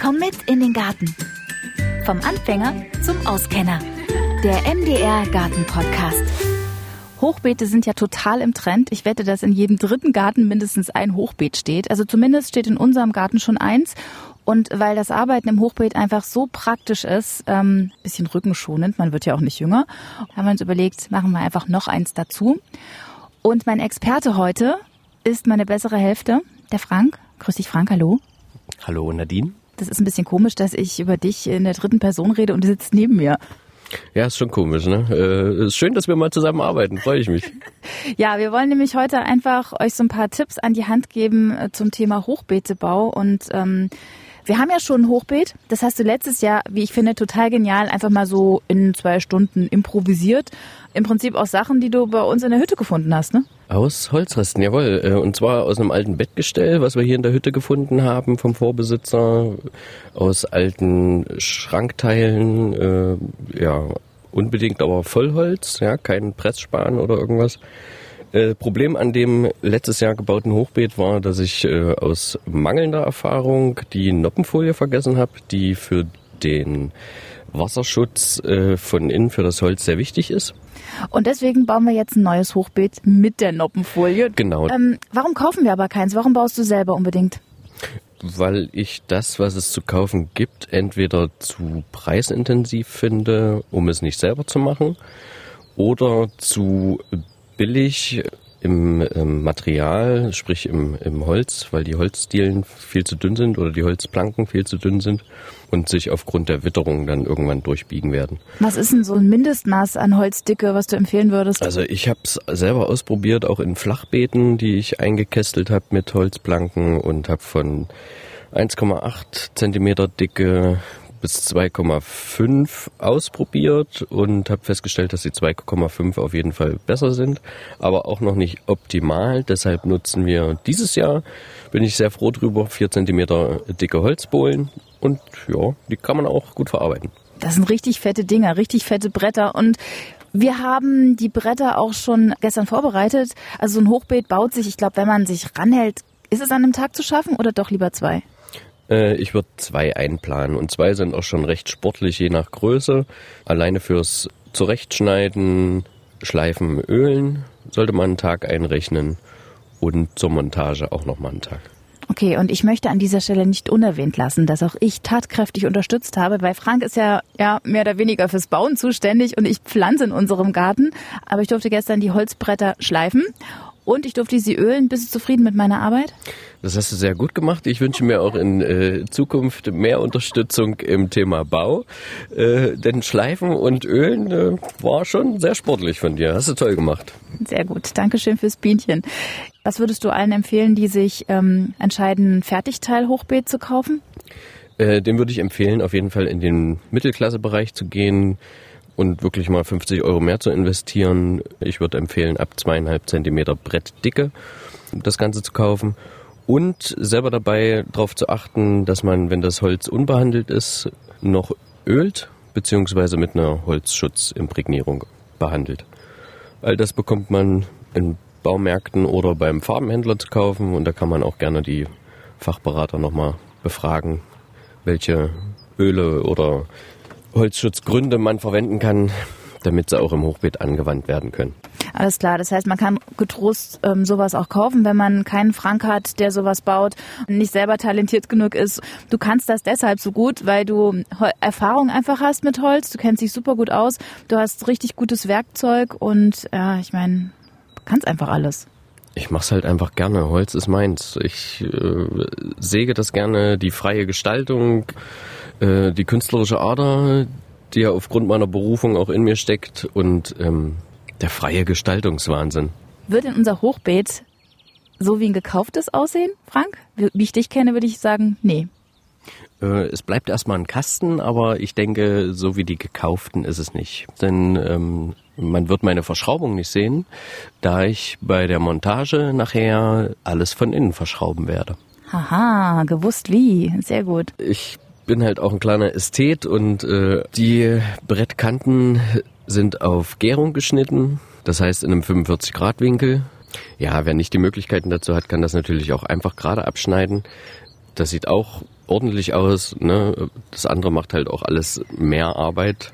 Komm mit in den Garten. Vom Anfänger zum Auskenner. Der MDR Garten Podcast. Hochbeete sind ja total im Trend. Ich wette, dass in jedem dritten Garten mindestens ein Hochbeet steht. Also zumindest steht in unserem Garten schon eins. Und weil das Arbeiten im Hochbeet einfach so praktisch ist, ähm, bisschen rückenschonend, man wird ja auch nicht jünger, haben wir uns überlegt, machen wir einfach noch eins dazu. Und mein Experte heute ist meine bessere Hälfte, der Frank. Grüß dich, Frank, hallo. Hallo, Nadine. Das ist ein bisschen komisch, dass ich über dich in der dritten Person rede und du sitzt neben mir. Ja, ist schon komisch, ne? Äh, ist schön, dass wir mal zusammen arbeiten, freue ich mich. ja, wir wollen nämlich heute einfach euch so ein paar Tipps an die Hand geben äh, zum Thema Hochbeetebau und ähm, wir haben ja schon ein Hochbeet. Das hast du letztes Jahr, wie ich finde, total genial, einfach mal so in zwei Stunden improvisiert. Im Prinzip aus Sachen, die du bei uns in der Hütte gefunden hast, ne? Aus Holzresten, jawohl. Äh, und zwar aus einem alten Bettgestell, was wir hier in der Hütte gefunden haben vom Vorbesitzer, aus alten Schrankteilen, äh, ja, unbedingt aber Vollholz, ja, kein Pressspan oder irgendwas. Äh, Problem an dem letztes Jahr gebauten Hochbeet war, dass ich äh, aus mangelnder Erfahrung die Noppenfolie vergessen habe, die für den Wasserschutz äh, von innen für das Holz sehr wichtig ist. Und deswegen bauen wir jetzt ein neues Hochbeet mit der Noppenfolie. Genau. Ähm, warum kaufen wir aber keins? Warum baust du selber unbedingt? Weil ich das, was es zu kaufen gibt, entweder zu preisintensiv finde, um es nicht selber zu machen, oder zu billig im, im Material, sprich im, im Holz, weil die Holzdielen viel zu dünn sind oder die Holzplanken viel zu dünn sind und sich aufgrund der Witterung dann irgendwann durchbiegen werden. Was ist denn so ein Mindestmaß an Holzdicke, was du empfehlen würdest? Also ich habe es selber ausprobiert, auch in Flachbeeten, die ich eingekästelt habe mit Holzplanken und habe von 1,8 Zentimeter dicke bis 2,5 ausprobiert und habe festgestellt, dass die 2,5 auf jeden Fall besser sind, aber auch noch nicht optimal. Deshalb nutzen wir dieses Jahr, bin ich sehr froh drüber, 4 cm dicke Holzbohlen und ja, die kann man auch gut verarbeiten. Das sind richtig fette Dinger, richtig fette Bretter und wir haben die Bretter auch schon gestern vorbereitet. Also so ein Hochbeet baut sich, ich glaube, wenn man sich ranhält, ist es an einem Tag zu schaffen oder doch lieber zwei? Äh, ich würde zwei einplanen und zwei sind auch schon recht sportlich, je nach Größe. Alleine fürs Zurechtschneiden, Schleifen, Ölen sollte man einen Tag einrechnen und zur Montage auch nochmal einen Tag. Okay, und ich möchte an dieser Stelle nicht unerwähnt lassen, dass auch ich tatkräftig unterstützt habe, weil Frank ist ja, ja mehr oder weniger fürs Bauen zuständig und ich pflanze in unserem Garten. Aber ich durfte gestern die Holzbretter schleifen und ich durfte sie ölen. Bist du zufrieden mit meiner Arbeit? Das hast du sehr gut gemacht. Ich wünsche mir auch in äh, Zukunft mehr Unterstützung im Thema Bau. Äh, denn Schleifen und Ölen äh, war schon sehr sportlich von dir. Hast du toll gemacht. Sehr gut. Dankeschön fürs Bienchen. Was würdest du allen empfehlen, die sich ähm, entscheiden, Fertigteil-Hochbeet zu kaufen? Äh, dem würde ich empfehlen, auf jeden Fall in den Mittelklassebereich zu gehen und wirklich mal 50 Euro mehr zu investieren. Ich würde empfehlen, ab zweieinhalb Zentimeter Brettdicke das Ganze zu kaufen und selber dabei darauf zu achten, dass man, wenn das Holz unbehandelt ist, noch ölt beziehungsweise mit einer Holzschutzimprägnierung behandelt. All das bekommt man in Baumärkten oder beim Farbenhändler zu kaufen und da kann man auch gerne die Fachberater nochmal befragen, welche Öle oder Holzschutzgründe man verwenden kann, damit sie auch im Hochbeet angewandt werden können. Alles klar, das heißt, man kann getrost ähm, sowas auch kaufen, wenn man keinen Frank hat, der sowas baut und nicht selber talentiert genug ist. Du kannst das deshalb so gut, weil du Erfahrung einfach hast mit Holz, du kennst dich super gut aus, du hast richtig gutes Werkzeug und ja, ich meine, kannst einfach alles. Ich mach's halt einfach gerne. Holz ist meins. Ich äh, säge das gerne, die freie Gestaltung, äh, die künstlerische Ader, die ja aufgrund meiner Berufung auch in mir steckt und ähm, der freie Gestaltungswahnsinn. Wird in unser Hochbeet so wie ein gekauftes aussehen, Frank? Wie ich dich kenne, würde ich sagen, nee. Äh, es bleibt erstmal ein Kasten, aber ich denke, so wie die gekauften ist es nicht. Denn ähm, man wird meine Verschraubung nicht sehen, da ich bei der Montage nachher alles von innen verschrauben werde. Haha, gewusst wie. Sehr gut. Ich bin halt auch ein kleiner Ästhet und äh, die Brettkanten sind auf Gärung geschnitten, das heißt in einem 45 Grad Winkel. Ja, wer nicht die Möglichkeiten dazu hat, kann das natürlich auch einfach gerade abschneiden. Das sieht auch ordentlich aus. Ne? Das andere macht halt auch alles mehr Arbeit.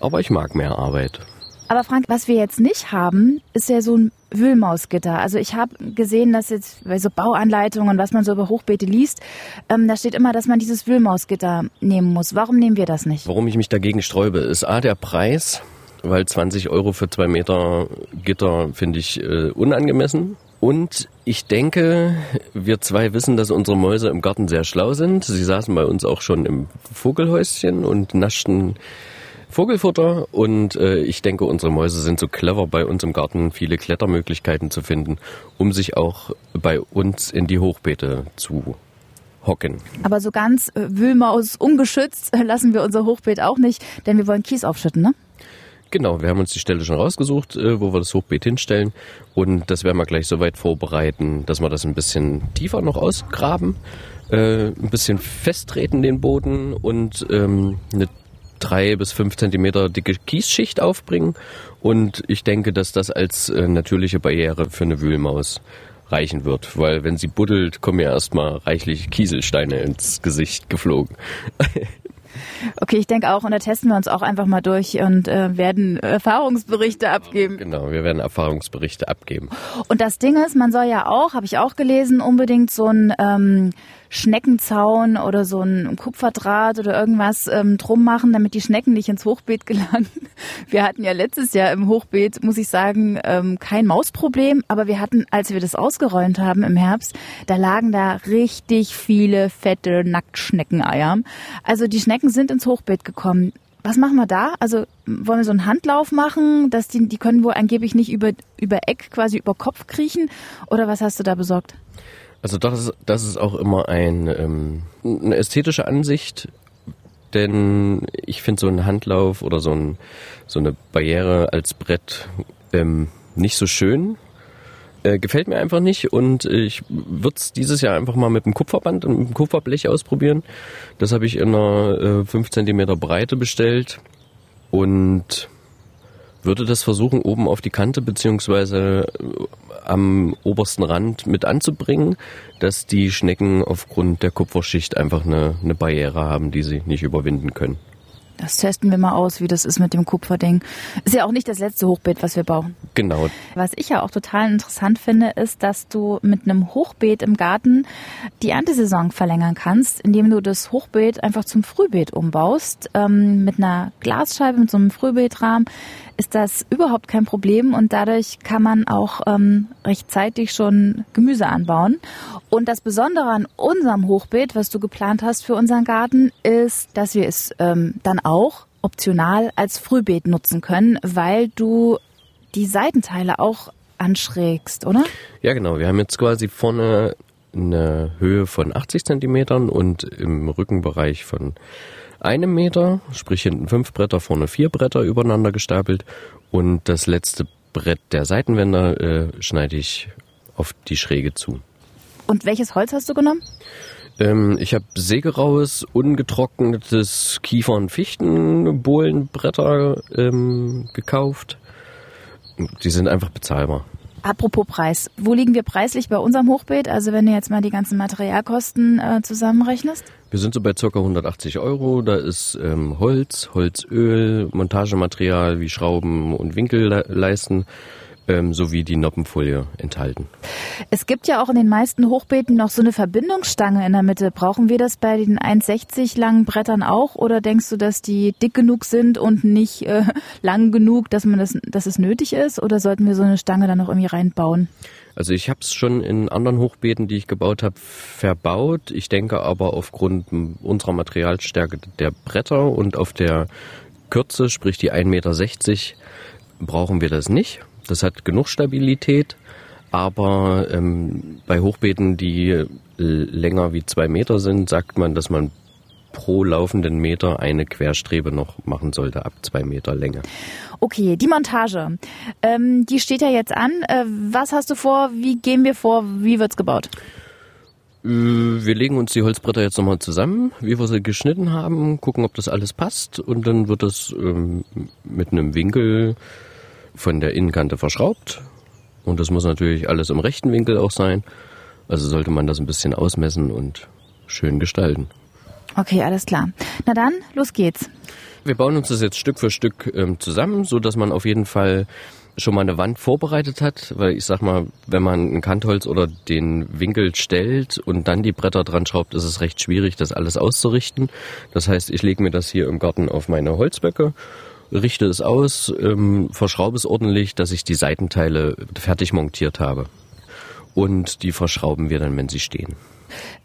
Aber ich mag mehr Arbeit. Aber Frank, was wir jetzt nicht haben, ist ja so ein Wühlmausgitter. Also ich habe gesehen, dass jetzt bei so Bauanleitungen, was man so über Hochbeete liest, ähm, da steht immer, dass man dieses Wühlmausgitter nehmen muss. Warum nehmen wir das nicht? Warum ich mich dagegen sträube, ist A, der Preis, weil 20 Euro für zwei Meter Gitter finde ich äh, unangemessen. Und ich denke, wir zwei wissen, dass unsere Mäuse im Garten sehr schlau sind. Sie saßen bei uns auch schon im Vogelhäuschen und naschten Vogelfutter und äh, ich denke, unsere Mäuse sind so clever bei uns im Garten viele Klettermöglichkeiten zu finden, um sich auch bei uns in die Hochbeete zu hocken. Aber so ganz äh, Wühlmaus ungeschützt äh, lassen wir unser Hochbeet auch nicht, denn wir wollen Kies aufschütten, ne? Genau, wir haben uns die Stelle schon rausgesucht, äh, wo wir das Hochbeet hinstellen. Und das werden wir gleich so weit vorbereiten, dass wir das ein bisschen tiefer noch ausgraben, äh, ein bisschen festtreten den Boden und ähm, eine drei bis fünf Zentimeter dicke Kiesschicht aufbringen. Und ich denke, dass das als äh, natürliche Barriere für eine Wühlmaus reichen wird, weil wenn sie buddelt, kommen ja erstmal reichlich Kieselsteine ins Gesicht geflogen. Okay, ich denke auch, und da testen wir uns auch einfach mal durch und äh, werden Erfahrungsberichte abgeben. Genau, wir werden Erfahrungsberichte abgeben. Und das Ding ist, man soll ja auch, habe ich auch gelesen, unbedingt so ein ähm, Schneckenzaun oder so ein Kupferdraht oder irgendwas ähm, drum machen, damit die Schnecken nicht ins Hochbeet gelangen. Wir hatten ja letztes Jahr im Hochbeet, muss ich sagen, ähm, kein Mausproblem, aber wir hatten, als wir das ausgeräumt haben im Herbst, da lagen da richtig viele fette Nacktschneckeneier. Also die Schnecken sind ins Hochbeet gekommen. Was machen wir da? Also wollen wir so einen Handlauf machen, dass die, die können wohl angeblich nicht über, über Eck, quasi über Kopf kriechen? Oder was hast du da besorgt? Also das ist, das ist auch immer ein, ähm, eine ästhetische Ansicht, denn ich finde so einen Handlauf oder so, ein, so eine Barriere als Brett ähm, nicht so schön. Äh, gefällt mir einfach nicht und ich würde es dieses Jahr einfach mal mit dem Kupferband und mit dem Kupferblech ausprobieren. Das habe ich in einer äh, 5 cm Breite bestellt und würde das versuchen, oben auf die Kante beziehungsweise äh, am obersten Rand mit anzubringen, dass die Schnecken aufgrund der Kupferschicht einfach eine, eine Barriere haben, die sie nicht überwinden können. Das testen wir mal aus, wie das ist mit dem Kupferding. Ist ja auch nicht das letzte Hochbeet, was wir bauen. Genau. Was ich ja auch total interessant finde, ist, dass du mit einem Hochbeet im Garten die Erntesaison verlängern kannst, indem du das Hochbeet einfach zum Frühbeet umbaust. Ähm, mit einer Glasscheibe, mit so einem Frühbeetrahmen ist das überhaupt kein Problem und dadurch kann man auch ähm, rechtzeitig schon Gemüse anbauen. Und das Besondere an unserem Hochbeet, was du geplant hast für unseren Garten, ist, dass wir es ähm, dann auch optional als Frühbeet nutzen können, weil du die Seitenteile auch anschrägst, oder? Ja, genau. Wir haben jetzt quasi vorne eine Höhe von 80 Zentimetern und im Rückenbereich von einem Meter, sprich hinten fünf Bretter, vorne vier Bretter übereinander gestapelt und das letzte Brett der Seitenwände äh, schneide ich auf die Schräge zu. Und welches Holz hast du genommen? Ähm, ich habe sägeraues, ungetrocknetes Kiefer- und Fichtenbohlenbretter ähm, gekauft. Die sind einfach bezahlbar. Apropos Preis, wo liegen wir preislich bei unserem Hochbeet? Also wenn du jetzt mal die ganzen Materialkosten äh, zusammenrechnest? Wir sind so bei ca. 180 Euro. Da ist ähm, Holz, Holzöl, Montagematerial wie Schrauben und Winkelleisten ähm, sowie die Noppenfolie enthalten. Es gibt ja auch in den meisten Hochbeeten noch so eine Verbindungsstange in der Mitte. Brauchen wir das bei den 1,60 langen Brettern auch oder denkst du, dass die dick genug sind und nicht äh, lang genug, dass man das, dass es nötig ist? Oder sollten wir so eine Stange dann noch irgendwie reinbauen? Also ich habe es schon in anderen Hochbeeten, die ich gebaut habe, verbaut. Ich denke aber aufgrund unserer Materialstärke der Bretter und auf der Kürze, sprich die 1,60 Meter, brauchen wir das nicht. Das hat genug Stabilität, aber ähm, bei Hochbeeten, die länger wie zwei Meter sind, sagt man, dass man pro laufenden Meter eine Querstrebe noch machen sollte ab zwei Meter Länge. Okay, die Montage, ähm, die steht ja jetzt an. Äh, was hast du vor? Wie gehen wir vor? Wie wird's gebaut? Äh, wir legen uns die Holzbretter jetzt nochmal zusammen, wie wir sie geschnitten haben, gucken, ob das alles passt und dann wird das ähm, mit einem Winkel von der Innenkante verschraubt. Und das muss natürlich alles im rechten Winkel auch sein. Also sollte man das ein bisschen ausmessen und schön gestalten. Okay, alles klar. Na dann, los geht's. Wir bauen uns das jetzt Stück für Stück ähm, zusammen, so dass man auf jeden Fall schon mal eine Wand vorbereitet hat, weil ich sag mal, wenn man ein Kantholz oder den Winkel stellt und dann die Bretter dran schraubt, ist es recht schwierig, das alles auszurichten. Das heißt, ich lege mir das hier im Garten auf meine Holzböcke, richte es aus, ähm, verschraube es ordentlich, dass ich die Seitenteile fertig montiert habe. Und die verschrauben wir dann, wenn sie stehen.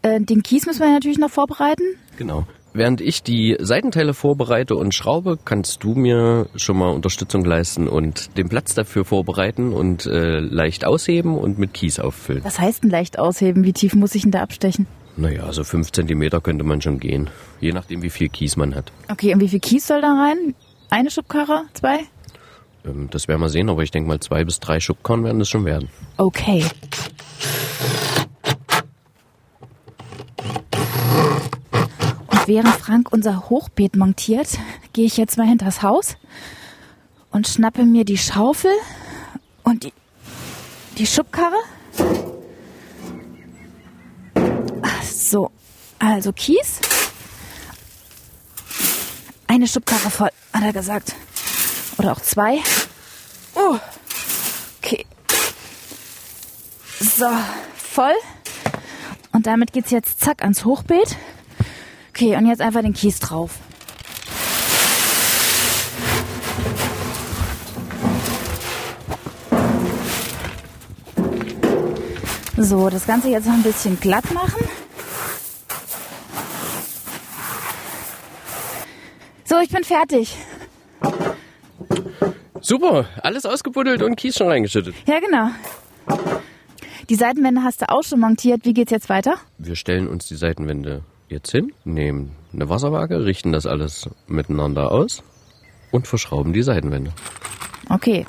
Äh, den Kies müssen wir natürlich noch vorbereiten. Genau. Während ich die Seitenteile vorbereite und schraube, kannst du mir schon mal Unterstützung leisten und den Platz dafür vorbereiten und äh, leicht ausheben und mit Kies auffüllen. Was heißt denn leicht ausheben? Wie tief muss ich denn da abstechen? Naja, so fünf Zentimeter könnte man schon gehen. Je nachdem, wie viel Kies man hat. Okay, und wie viel Kies soll da rein? Eine Schubkarre? Zwei? Ähm, das werden wir sehen, aber ich denke mal zwei bis drei Schubkarren werden das schon werden. Okay. Und während Frank unser Hochbeet montiert, gehe ich jetzt mal hinters Haus und schnappe mir die Schaufel und die, die Schubkarre. So, also Kies. Eine Schubkarre voll, hat er gesagt. Oder auch zwei. Oh, okay. So, voll. Und damit geht's jetzt zack ans Hochbeet. Okay, und jetzt einfach den Kies drauf. So, das Ganze jetzt noch ein bisschen glatt machen. Ich bin fertig. Super, alles ausgebuddelt und Kies schon reingeschüttet. Ja, genau. Die Seitenwände hast du auch schon montiert. Wie geht's jetzt weiter? Wir stellen uns die Seitenwände jetzt hin, nehmen eine Wasserwaage, richten das alles miteinander aus und verschrauben die Seitenwände. Okay.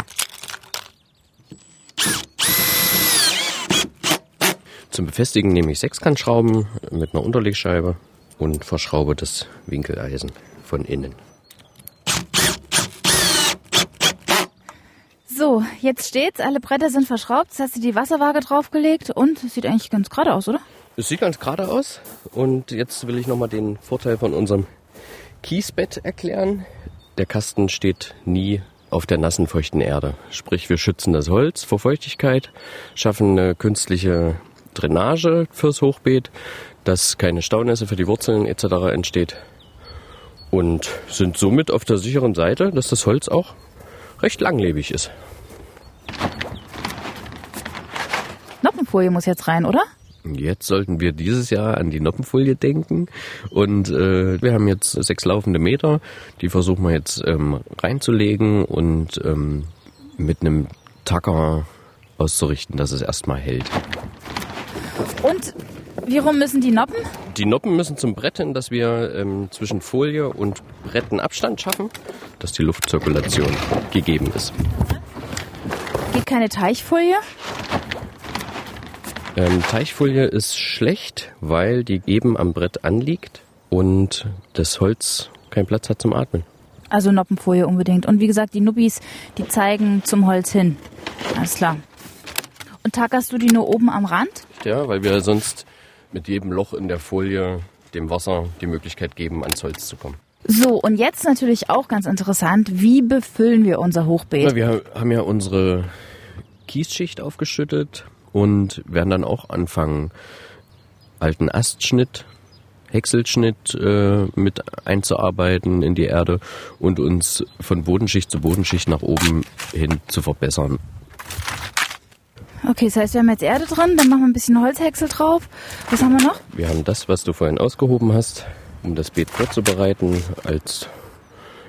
Zum Befestigen nehme ich Sechskantschrauben mit einer Unterlegscheibe und verschraube das Winkeleisen von innen. So, jetzt steht's. Alle Bretter sind verschraubt. Jetzt hast du die Wasserwaage draufgelegt und es sieht eigentlich ganz gerade aus, oder? Es sieht ganz gerade aus und jetzt will ich nochmal den Vorteil von unserem Kiesbett erklären. Der Kasten steht nie auf der nassen, feuchten Erde. Sprich, wir schützen das Holz vor Feuchtigkeit, schaffen eine künstliche Drainage fürs Hochbeet, dass keine Staunässe für die Wurzeln etc. entsteht und sind somit auf der sicheren Seite, dass das Holz auch recht langlebig ist. Noppenfolie muss jetzt rein, oder? Jetzt sollten wir dieses Jahr an die Noppenfolie denken und äh, wir haben jetzt sechs laufende Meter, die versuchen wir jetzt ähm, reinzulegen und ähm, mit einem Tacker auszurichten, dass es erstmal hält. Und wie rum müssen die Noppen? Die Noppen müssen zum Brett hin, dass wir ähm, zwischen Folie und Brett einen Abstand schaffen, dass die Luftzirkulation gegeben ist. Geht keine Teichfolie? Ähm, Teichfolie ist schlecht, weil die eben am Brett anliegt und das Holz keinen Platz hat zum Atmen. Also Noppenfolie unbedingt. Und wie gesagt, die Nubbis, die zeigen zum Holz hin. Alles klar. Und tackerst du die nur oben am Rand? Ja, weil wir sonst mit jedem Loch in der Folie dem Wasser die Möglichkeit geben, ans Holz zu kommen. So, und jetzt natürlich auch ganz interessant, wie befüllen wir unser Hochbeet? Na, wir haben ja unsere Kiesschicht aufgeschüttet und werden dann auch anfangen, alten Astschnitt, Häckselschnitt äh, mit einzuarbeiten in die Erde und uns von Bodenschicht zu Bodenschicht nach oben hin zu verbessern. Okay, das heißt, wir haben jetzt Erde drin, dann machen wir ein bisschen Holzhäcksel drauf. Was haben wir noch? Wir haben das, was du vorhin ausgehoben hast, um das Beet vorzubereiten, als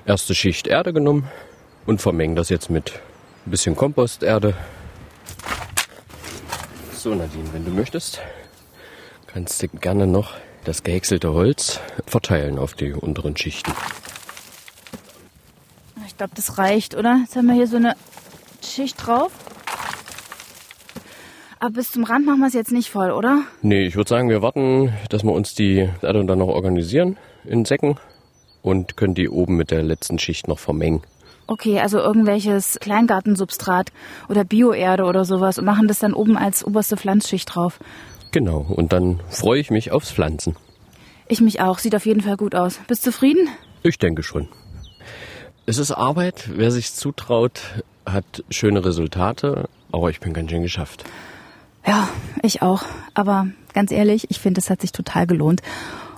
erste Schicht Erde genommen und vermengen das jetzt mit ein bisschen Komposterde. So Nadine, wenn du möchtest, kannst du gerne noch das gehäckselte Holz verteilen auf die unteren Schichten. Ich glaube, das reicht, oder? Jetzt haben wir hier so eine Schicht drauf. Aber bis zum Rand machen wir es jetzt nicht voll, oder? Nee, ich würde sagen, wir warten, dass wir uns die Erde dann noch organisieren in Säcken und können die oben mit der letzten Schicht noch vermengen. Okay, also irgendwelches Kleingartensubstrat oder Bioerde oder sowas und machen das dann oben als oberste Pflanzschicht drauf. Genau, und dann freue ich mich aufs Pflanzen. Ich mich auch. Sieht auf jeden Fall gut aus. Bist zufrieden? Ich denke schon. Es ist Arbeit. Wer sich zutraut, hat schöne Resultate. Aber ich bin ganz schön geschafft. Ja, ich auch. Aber ganz ehrlich, ich finde, es hat sich total gelohnt.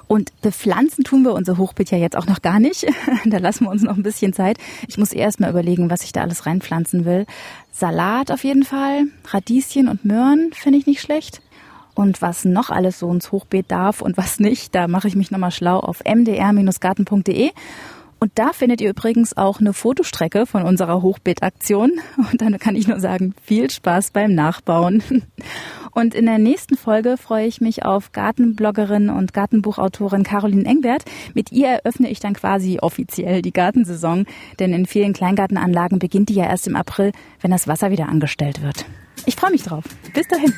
Und bepflanzen tun wir unser Hochbeet ja jetzt auch noch gar nicht. da lassen wir uns noch ein bisschen Zeit. Ich muss erst mal überlegen, was ich da alles reinpflanzen will. Salat auf jeden Fall, Radieschen und Möhren finde ich nicht schlecht. Und was noch alles so ins Hochbeet darf und was nicht, da mache ich mich nochmal schlau auf mdr-garten.de. Und da findet ihr übrigens auch eine Fotostrecke von unserer Hochbeetaktion. Und dann kann ich nur sagen, viel Spaß beim Nachbauen. Und in der nächsten Folge freue ich mich auf Gartenbloggerin und Gartenbuchautorin Caroline Engbert. Mit ihr eröffne ich dann quasi offiziell die Gartensaison, denn in vielen Kleingartenanlagen beginnt die ja erst im April, wenn das Wasser wieder angestellt wird. Ich freue mich drauf. Bis dahin.